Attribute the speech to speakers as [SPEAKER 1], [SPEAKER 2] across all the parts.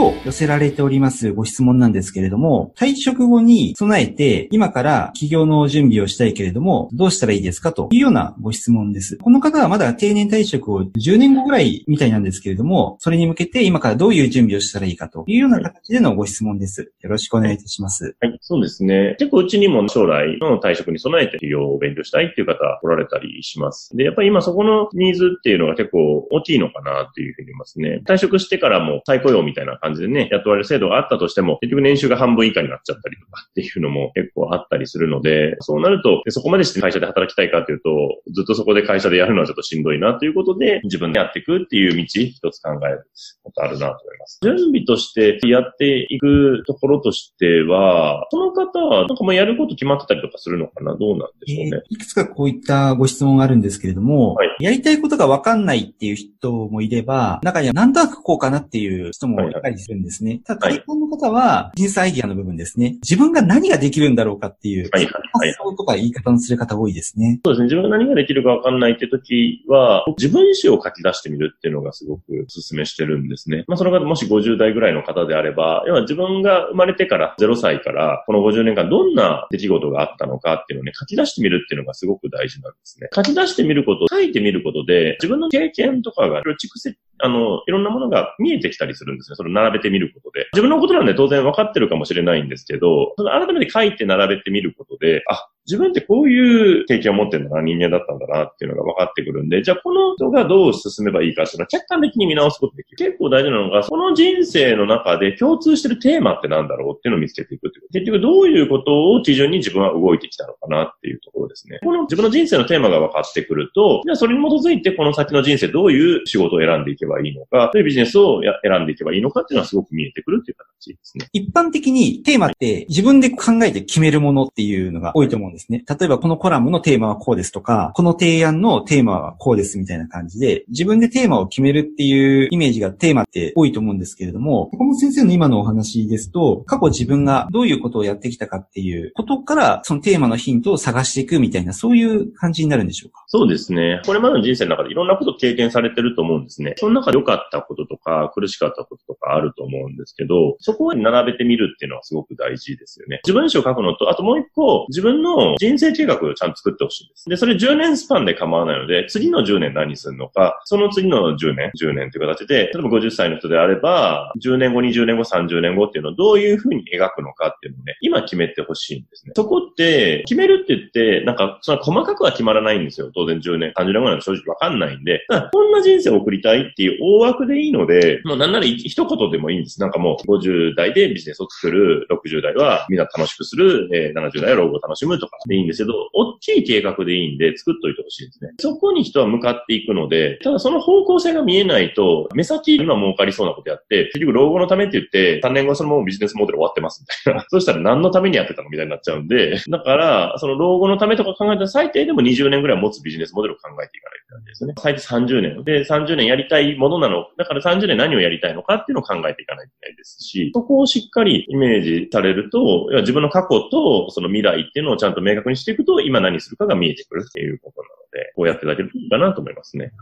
[SPEAKER 1] 今日寄せられておりますご質問なんですけれども、退職後に備えて今から起業の準備をしたいけれども、どうしたらいいですかというようなご質問です。この方はまだ定年退職を10年後ぐらいみたいなんですけれども、それに向けて今からどういう準備をしたらいいかというような形でのご質問です。よろしくお願いいたします。
[SPEAKER 2] はい、そうですね。結構うちにも将来の退職に備えて起業を勉強したいっていう方来られたりします。で、やっぱり今そこのニーズっていうのが結構大きいのかなっていうふうに思いますね。退職してからも再雇用みたいな感じでね、雇われる制度があったとしても、結局年収が半分以下になっちゃったりとかっていうのも結構あったりするので、そうなると、そこまでして会社で働きたいかというと、ずっとそこで会社でやるのはちょっとしんどいなということで、自分でやっていくっていう道、一つ考えることあるなと思います。準備としてやっていくところとしては、その方はなんかもうやること決まってたりとかするのかな？どうなんでしょうね、
[SPEAKER 1] えー、いくつかこういったご質問があるんですけれども、はい、やりたいことがわかんないっていう人もいれば、中にはなんとなくこうかなっていう人もいたりするんですね。ただ、大半の方は、ビジネスアイディアの部分ですね。自分が何ができるんだろうかっていう、はいはいはい、発想とか言い方のする方多いですね。
[SPEAKER 2] そうですね。自分が何ができるかわかんないって時は、自分意思を書き出してみるっていうのがすごくお勧めしてるんですね。まあ、その方もし50代ぐらいの方であれば、要は自分が生まれてから0歳からこの50年間どんな出来事があったのかっていうのをね、書き出してみるっていうのがすごく大事なんですね。書き出してみること、書いてみることで、自分の経験とかが蓄積あの、いろんなものが見えてきたりするんですね。それを並べてみることで。自分のことなんで当然分かってるかもしれないんですけど、改めて書いて並べてみることで、あ、自分ってこういう経験を持ってるんだな、人間だったんだなっていうのが分かってくるんで、じゃあこの人がどう進めばいいかっていうのは客観的に見直すことできる。結構大事なのが、その人生の中で共通してるテーマって何だろうっていうのを見つけていくっていう。結局どういうことを基準に自分は動いてきたのかなっていうところですね。この自分の人生のテーマが分かってくると、じゃあそれに基づいてこの先の人生どういう仕事を選んでいけばいいのか、どういうビジネスを選んでいけばいいのかっていうのはすごく見えてくるっていう形ですね。
[SPEAKER 1] 一般的にテーマって自分で考えて決めるものっていうのが多いと思うんですですね。例えばこのコラムのテーマはこうですとか、この提案のテーマはこうですみたいな感じで、自分でテーマを決めるっていうイメージがテーマって多いと思うんですけれども、岡本先生の今のお話ですと、過去自分がどういうことをやってきたかっていうことから、そのテーマのヒントを探していくみたいな、そういう感じになるんでしょうか？
[SPEAKER 2] そうですね。これまでの人生の中でいろんなことを経験されてると思うんですね。その中で良かったこととか、苦しかったこととかあると思うんですけど、そこに並べてみるっていうのはすごく大事ですよね。自分史を書くのと、あともう一個、自分の人生計画をちゃんと作ってほしいです。で、それ10年スパンで構わないので、次の10年何するのか、その次の10年、10年という形で、例えば50歳の人であれば、10年後、20年後、30年後っていうのをどういうふうに描くのかっていうのをね、今決めてほしいんですね。そこって、決めるって言って、なんか、その細かくは決まらないんですよ。当然10年、30年後なんて正直わかんないんで、こんな人生を送りたいっていう大枠でいいので、もうなんなら一言でもいいんです。なんかもう50代でビジネスを作る、60代はみんな楽しくする、えー、70代は老後を楽しむとかでいいんですけど、大きい計画でいいんで作っといてほしいんですね。そこに人は向かっていくので、ただその方向性が見えないと、目先今儲かりそうなことやって、結局老後のためって言って、3年後そのままビジネスモデル終わってますみたいな。そしたら何のためにやってたのみたいになっちゃうんで、だから、その老後のためとか考えたら最低でも20年ぐらい持つビジネスモデルを考えていかないといけないですね。最低30年。で、30年やりたいものなの。だから30年何をやりたいのかっていうのを考えていかないといけないですし、そこをしっかりイメージされると、自分の過去とその未来っていうのをちゃんと明確にしていくと、今何するかが見えてくるっていうことなので、こうやっていただけるといいかなと思いますね。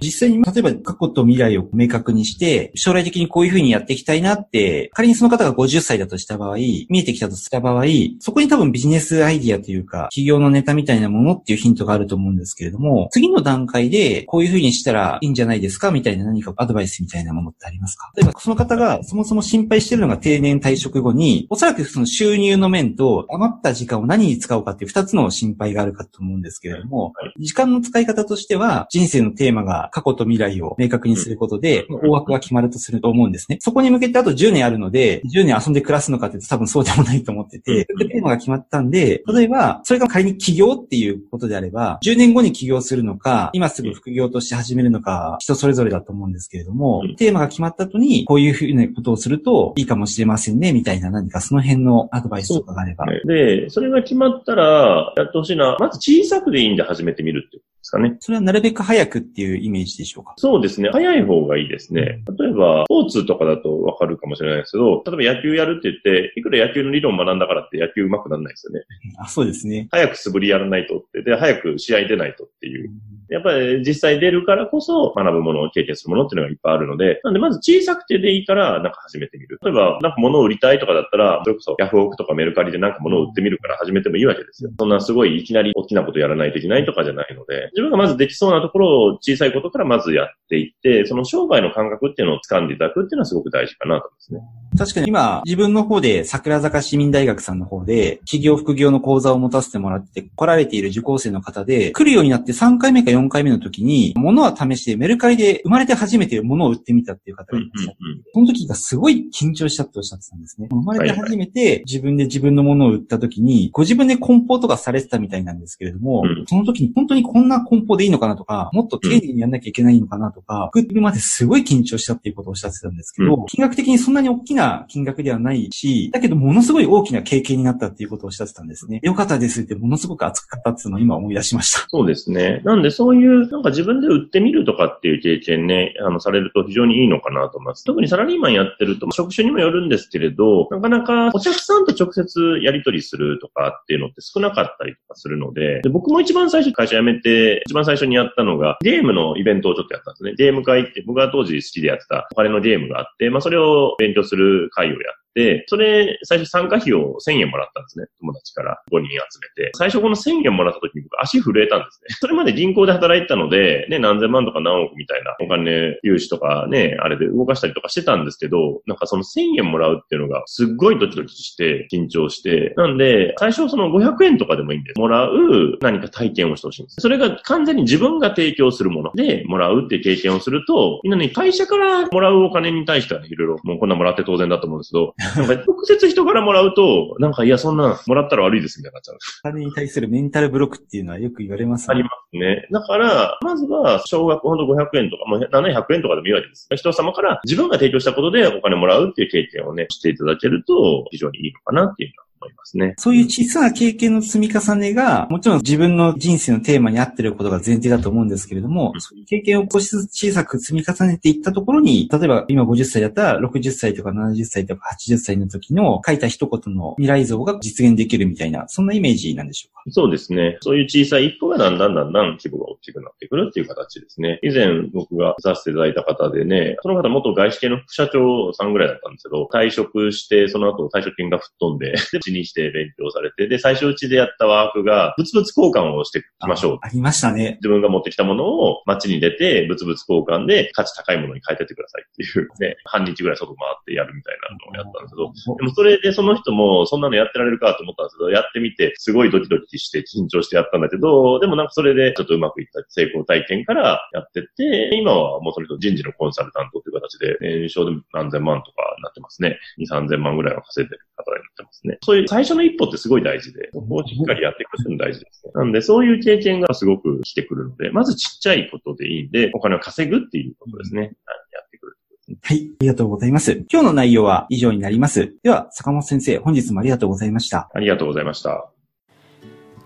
[SPEAKER 1] 実際に、例えば過去と未来を明確にして、将来的にこういうふうにやっていきたいなって、仮にその方が50歳だとした場合、見えてきたとした場合、そこに多分ビジネスアイディアというか、企業のネタみたいなものっていうヒントがあると思うんですけれども、次の段階でこういうふうにしたらいいんじゃないですかみたいな何かアドバイスみたいなものってありますか？例えばその方がそもそも心配してるのが定年退職後に、おそらくその収入の面と余った時間を何に使うかっていう二つの心配があるかと思うんですけれども、時間の使い方としては、人生のテーマが過去と未来を明確にすることで、大枠が決まるとすると思うんですね。そこに向けてあと10年あるので、10年遊んで暮らすのかって多分そうでもないと思ってて、テーマが決まったんで、例えば、それが仮に起業っていうことであれば、10年後に起業するのか、今すぐ副業として始めるのか、人それぞれだと思うんですけれども、テーマが決まった後に、こういうふうなことをするといいかもしれませんね、みたいな何かその辺のアドバイスとかがあれば。
[SPEAKER 2] で、それが決まったら、やってほしいのは、まず小さくでいいんで始めてみるってことですかね。
[SPEAKER 1] それはなるべく早くっていうイメージでしょうか？
[SPEAKER 2] そうですね。早い方がいいですね。例えば、スポーツとかだとわかるかもしれないですけど、例えば野球やるって言って、いくら野球の理論学んだからって野球上手くならないですよね。
[SPEAKER 1] あ、そうですね。
[SPEAKER 2] 早く素振りやらないとって、で、早く試合出ないとっていう。やっぱり実際出るからこそ学ぶものを経験するものっていうのがいっぱいあるので、なんでまず小さくてでいいからなんか始めてみる。例えばなんか物を売りたいとかだったら、それこそヤフオクとかメルカリでなんか物を売ってみるから始めてもいいわけですよ。そんなすごいいきなり大きなことやらないといけないとかじゃないので、自分がまずできそうなところを小さいことからまずやっていって、その商売の感覚っていうのを掴んでいただくっていうのはすごく大事かなと思いますね。
[SPEAKER 1] 確かに今、自分の方で桜坂市民大学さんの方で、企業副業の講座を持たせてもらってて、来られている受講生の方で、来るようになって3回目か4回目の時に、物は試してメルカリで生まれて初めて物を売ってみたっていう方がいらっしゃって、その時がすごい緊張したっておっしゃってたんですね。生まれて初めて自分で自分のものを売った時に、ご自分で梱包とかされてたみたいなんですけれども、
[SPEAKER 2] うん。
[SPEAKER 1] その時に本当にこんな梱包でいいのかなとか、もっと丁寧にやんなきゃいけないのかなとか、送るまですごい緊張したっていうことをおっしゃってたんですけど、
[SPEAKER 2] う
[SPEAKER 1] 金額的にそんなに大きな金額ではないし、だけどものすごい大きな経験になったっていうことをおっしゃってたんですね。よかったですってものすごく熱かったっていうのを今思い出しました。
[SPEAKER 2] そうですね。なんでそういう、なんか自分で売ってみるとかっていう経験ね、あの、されると非常にいいのかなと思います。特にサラリーマンやってると、職種にもよるんですけれど、なかなかお客さんと直接やり取りするとかっていうのって少なかったりとかするので、で僕も一番最初会社辞めて、一番最初にやったのが、ゲームのイベントをちょっとやったんですね。ゲーム会って、僕が当時好きでやってたお金のゲームがあって、まあそれを勉強する会をやっ、でそれ、最初参加費を1000円もらったんですね。友達から5人集めて。最初この1000円もらった時に僕足震えたんですね。それまで銀行で働いてたので、ね、何千万とか何億みたいなお金、融資とかね、あれで動かしたりとかしてたんですけど、なんかその1000円もらうっていうのがすっごいドキドキして、緊張して、なんで、最初その500円とかでもいいんです。もらう何か体験をしてほしいんです。それが完全に自分が提供するものでもらうっていう経験をすると、みんなね、会社からもらうお金に対してはね、いろいろ、もうこんなもらって当然だと思うんですけど、なんか直接人からもらうと、なんかいや、そんな、もらったら悪いですみたいになっちゃう。
[SPEAKER 1] お金に対するメンタルブロックっていうのはよく言われます
[SPEAKER 2] ありますね。だから、まずは、少額ほんと500円とか、もう700円とかでもいいわけです。人様から自分が提供したことでお金もらうっていう経験をね、していただけると、非常にいいのかなっていうのは思いますね。
[SPEAKER 1] そういう小さな経験の積み重ねが、もちろん自分の人生のテーマに合ってることが前提だと思うんですけれども、
[SPEAKER 2] うん
[SPEAKER 1] そういう経験を少しずつ小さく積み重ねていったところに、例えば今50歳だったら60歳とか70歳とか80歳の時の書いた一言の未来像が実現できるみたいな、そんなイメージなんでしょうか？
[SPEAKER 2] そうですね。そういう小さい一歩がだんだんだんだん規模が大きくなってくるっていう形ですね。以前僕がさせていただいた方でね、その方元外資系の副社長さんぐらいだったんですけど、退職して、その後退職金が吹っ飛んで、で、うちにして勉強されて、で、最初うちでやったワークが、物々交換をしていきましょう。
[SPEAKER 1] あありましたね。
[SPEAKER 2] 自分が持ってきたものを街に出て、物々交換で価値高いものに変えてってくださいっていうね、半日ぐらい外回ってやるみたいなのをやったんですけど、でもそれでその人もそんなのやってられるかと思ったんですけど、やってみてすごいドキドキして緊張してやったんだけど、でもなんかそれでちょっとうまくいった成功体験からやってって、今はもうその人人事のコンサルタントという形で、年商で何千万とかなってますね。2、3千万ぐらいは稼いでる方になってますね。そういう最初の一歩ってすごい大事で、そこをしっかりやっていくっていうのも大事ですね。なんでそういう経験がすごく来てくるので、まずちっちゃいことでいいんで、お金を稼ぐっていうことですね。はいやってくる。
[SPEAKER 1] はい。ありがとうございます。今日の内容は以上になります。では、坂本先生、本日もありがとうございました。
[SPEAKER 2] ありがとうございました。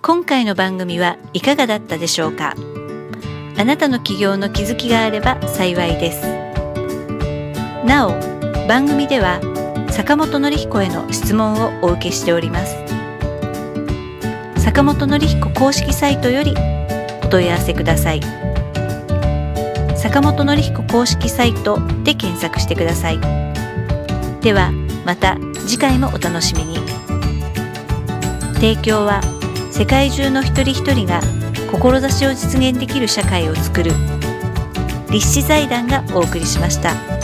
[SPEAKER 3] 今回の番組はいかがだったでしょうか？あなたの起業の気づきがあれば幸いですなお番組では坂本典彦への質問をお受けしております。坂本典彦公式サイトよりお問い合わせください。坂本典彦公式サイトで検索してください。ではまた次回もお楽しみに。提供は世界中の一人一人が志を実現できる社会をつくる立志財団がお送りしました。